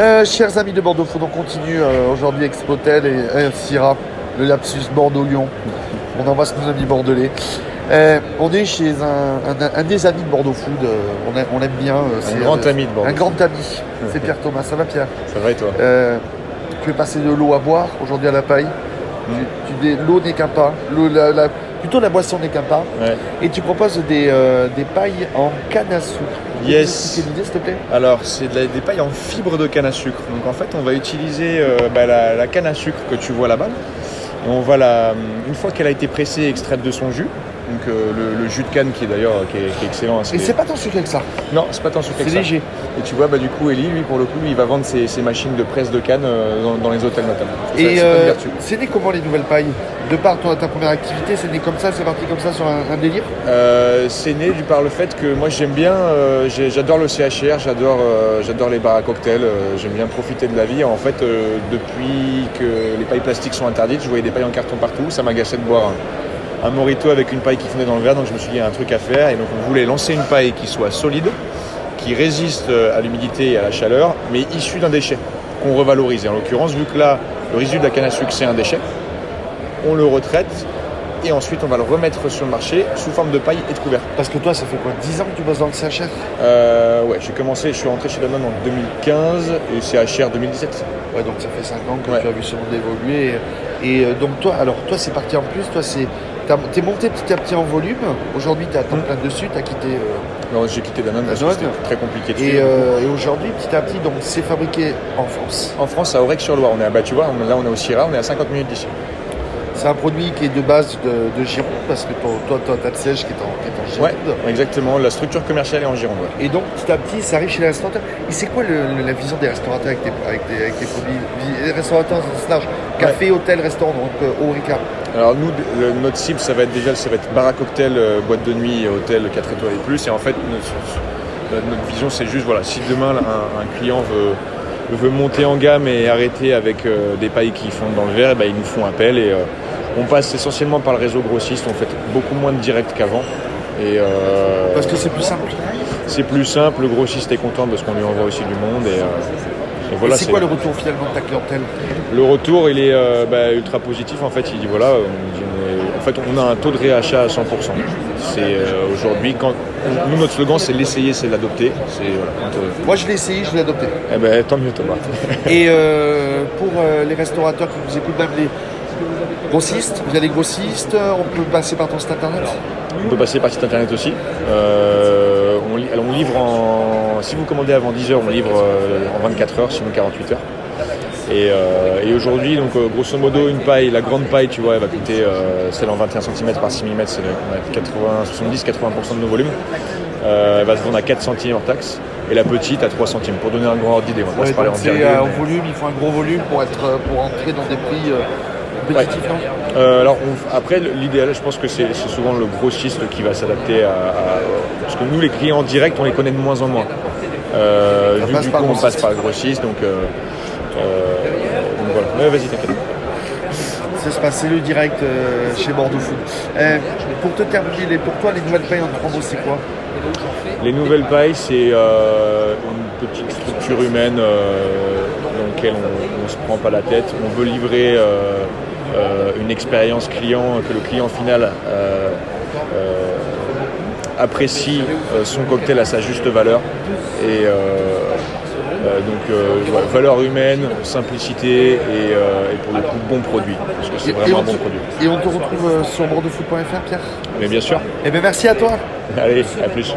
Euh, chers amis de Bordeaux Food, on continue euh, aujourd'hui Expotel et euh, Syrah, le lapsus Bordeaux-Lyon. On embrasse nos amis bordelais. Euh, on est chez un, un- un des amis de Bordeaux Food, on, a- on aime bien. c'est, grand ami de Bordeaux Un grand ami, c'est Pierre Thomas. Ça va Pierre? Ça va et toi? Tu es passé de l'eau à boire aujourd'hui à la paille. Tu- tu dis, l'eau n'est qu'un pas, l'eau- la- la- plutôt la boisson n'est qu'un pas. Ouais. Et tu proposes des, euh, des pailles en canne à sucre. Yes. l'idée s'il te plaît? Alors, c'est de la- des pailles en fibre de canne à sucre. Donc, en fait, on va utiliser euh, bah, la, la canne à sucre que tu vois là-bas. Et on va la, une fois qu'elle a été pressée et extraite de son jus, donc euh, le, le jus de canne qui est d'ailleurs euh, qui est, qui est excellent. hein, Et c'est- c'est pas tant sucré que ça, Non, c'est pas tant sucré que c'est ça. léger. Et tu vois, bah, du coup, Eli, lui, pour le coup, il va vendre ses, ses machines de presse de canne euh, dans, dans les hôtels notamment. C'est- Et c'est c'est né comment les nouvelles pailles? De par ton- ta première activité, c'est né comme ça, c'est parti comme ça sur un, un délire? C'est né du par le fait que moi j'aime bien, j'adore le CHR, j'adore j'adore les bars à cocktails, j'aime bien profiter de la vie. En fait, depuis que les pailles plastiques sont interdites, je voyais des pailles en carton partout, ça m'agaçait de boire un, un mojito avec une paille qui fondait dans le verre, donc je me suis dit il y a un truc à faire et donc on voulait lancer une paille qui soit solide, qui résiste euh, à l'humidité et à la chaleur, mais issue d'un déchet qu'on revalorise. Et en l'occurrence, vu que là le résidu de la canne à sucre c'est un déchet, on le retraite et ensuite on va le remettre sur le marché sous forme de paille et de couvercle. Parce que toi, ça fait quoi 10 ans que tu bosses dans le CHR Euh, ouais, j'ai commencé, je suis rentré chez Danone en 2015 et c'est HR 2017. Ouais, donc ça fait 5 ans que Ouais. tu as vu ce monde évoluer. Et euh, donc toi, alors toi, c'est parti en plus, toi, c'est. T'as- T'es monté petit à petit en volume. Aujourd'hui, tu es à temps Mm. plein dessus, tu as quitté. euh, Non, j'ai quitté Danone parce que c'était très compliqué de et euh, et aujourd'hui, petit à petit, donc c'est fabriqué en France. En France, à Aurec-sur-Loire, on est à, bah, tu vois, on- là on est au Syrah, on est à 50 minutes d'ici. C'est un produit qui est de base de, de Gironde, parce que ton- toi, tu as le siège qui est en, qui est en Ouais, Gironde. exactement, la structure commerciale est en Gironde. ouais. Et donc, petit à petit, ça arrive chez les restaurateurs. Et c'est quoi le- le- la vision des restaurateurs avec tes, avec tes, avec tes produits? Les restaurateurs, c'est large. Café, hôtel, restaurant, donc euh, Orica. Alors nous, le- notre cible, ça va être déjà, ça va être bar à cocktail, euh, boîte de nuit, hôtel 4 étoiles et plus. Et en fait, notre, notre vision, c'est juste, voilà, si demain un, un client veut, veut monter en gamme et arrêter avec euh, des pailles qui fondent dans le verre, eh ben, ils nous font appel. Et euh, on passe essentiellement par le réseau grossiste, on fait beaucoup moins de direct qu'avant. Et euh, Parce que c'est plus simple. c'est plus simple, le grossiste est content parce qu'on lui envoie aussi du monde. Euh, et voilà, c'est quoi le retour finalement de ta clientèle le retour, il est euh, bah, ultra positif. En fait, il dit voilà, on en fait, on a un taux de réachat à 100%. C'est euh, aujourd'hui, quand nous notre slogan, c'est l'essayer, c'est l'adopter. C'est voilà, euh, Moi, je l'ai essayé, je l'ai adopté. eh ben, tant mieux Thomas. Et pour les restaurateurs qui nous écoutent, même les grossistes, via les grossistes, on peut passer par ton site internet? On peut passer par site internet aussi. Euh, on, li- alors, on livre en, si vous commandez avant 10 heures, on livre euh, en 24 heures, sinon 48 heures. Et, euh, et aujourd'hui, donc euh, grosso modo, une paille, la grande paille, tu vois, elle va coûter euh, celle en 21 cm par 6 mm, c'est on a 70-80% de nos volumes. Euh, elle va se vendre à 4 centimes hors taxe. Et la petite à 3 centimes. Pour donner un grand ordre d'idée, on va Ouais, se parler en c'est virgule, en mais- volume, il faut un gros volume pour, être, pour entrer dans des prix non Euh, alors on- après l'idéal je pense que c'est souvent le grossiste qui va s'adapter à, à- parce que nous les clients en direct on les connaît de moins en moins. Euh, vu du coup on passe grossiste. par le grossiste donc, euh, euh, donc voilà. Ouais, vas-y t'inquiète. Ça se passe, c'est le direct euh, chez Bordeaux Food. Euh, pour te terminer, les- pour toi, les nouvelles payes en trois mots, c'est quoi? Les nouvelles pailles c'est euh, une petite structure humaine euh, laquelle on, on se prend pas la tête on veut livrer euh, euh, une expérience client que le client final euh, apprécie son cocktail à sa juste valeur. Et euh, donc, euh, valeur humaine, simplicité et, euh, et pour le coup, bon produit. Parce que c'est Et- et vraiment on un bon te- produit. Et on te retrouve sur bordeauxfoot.fr, Pierre? Mais bien sûr, Eh bien, merci à toi allez, à plus.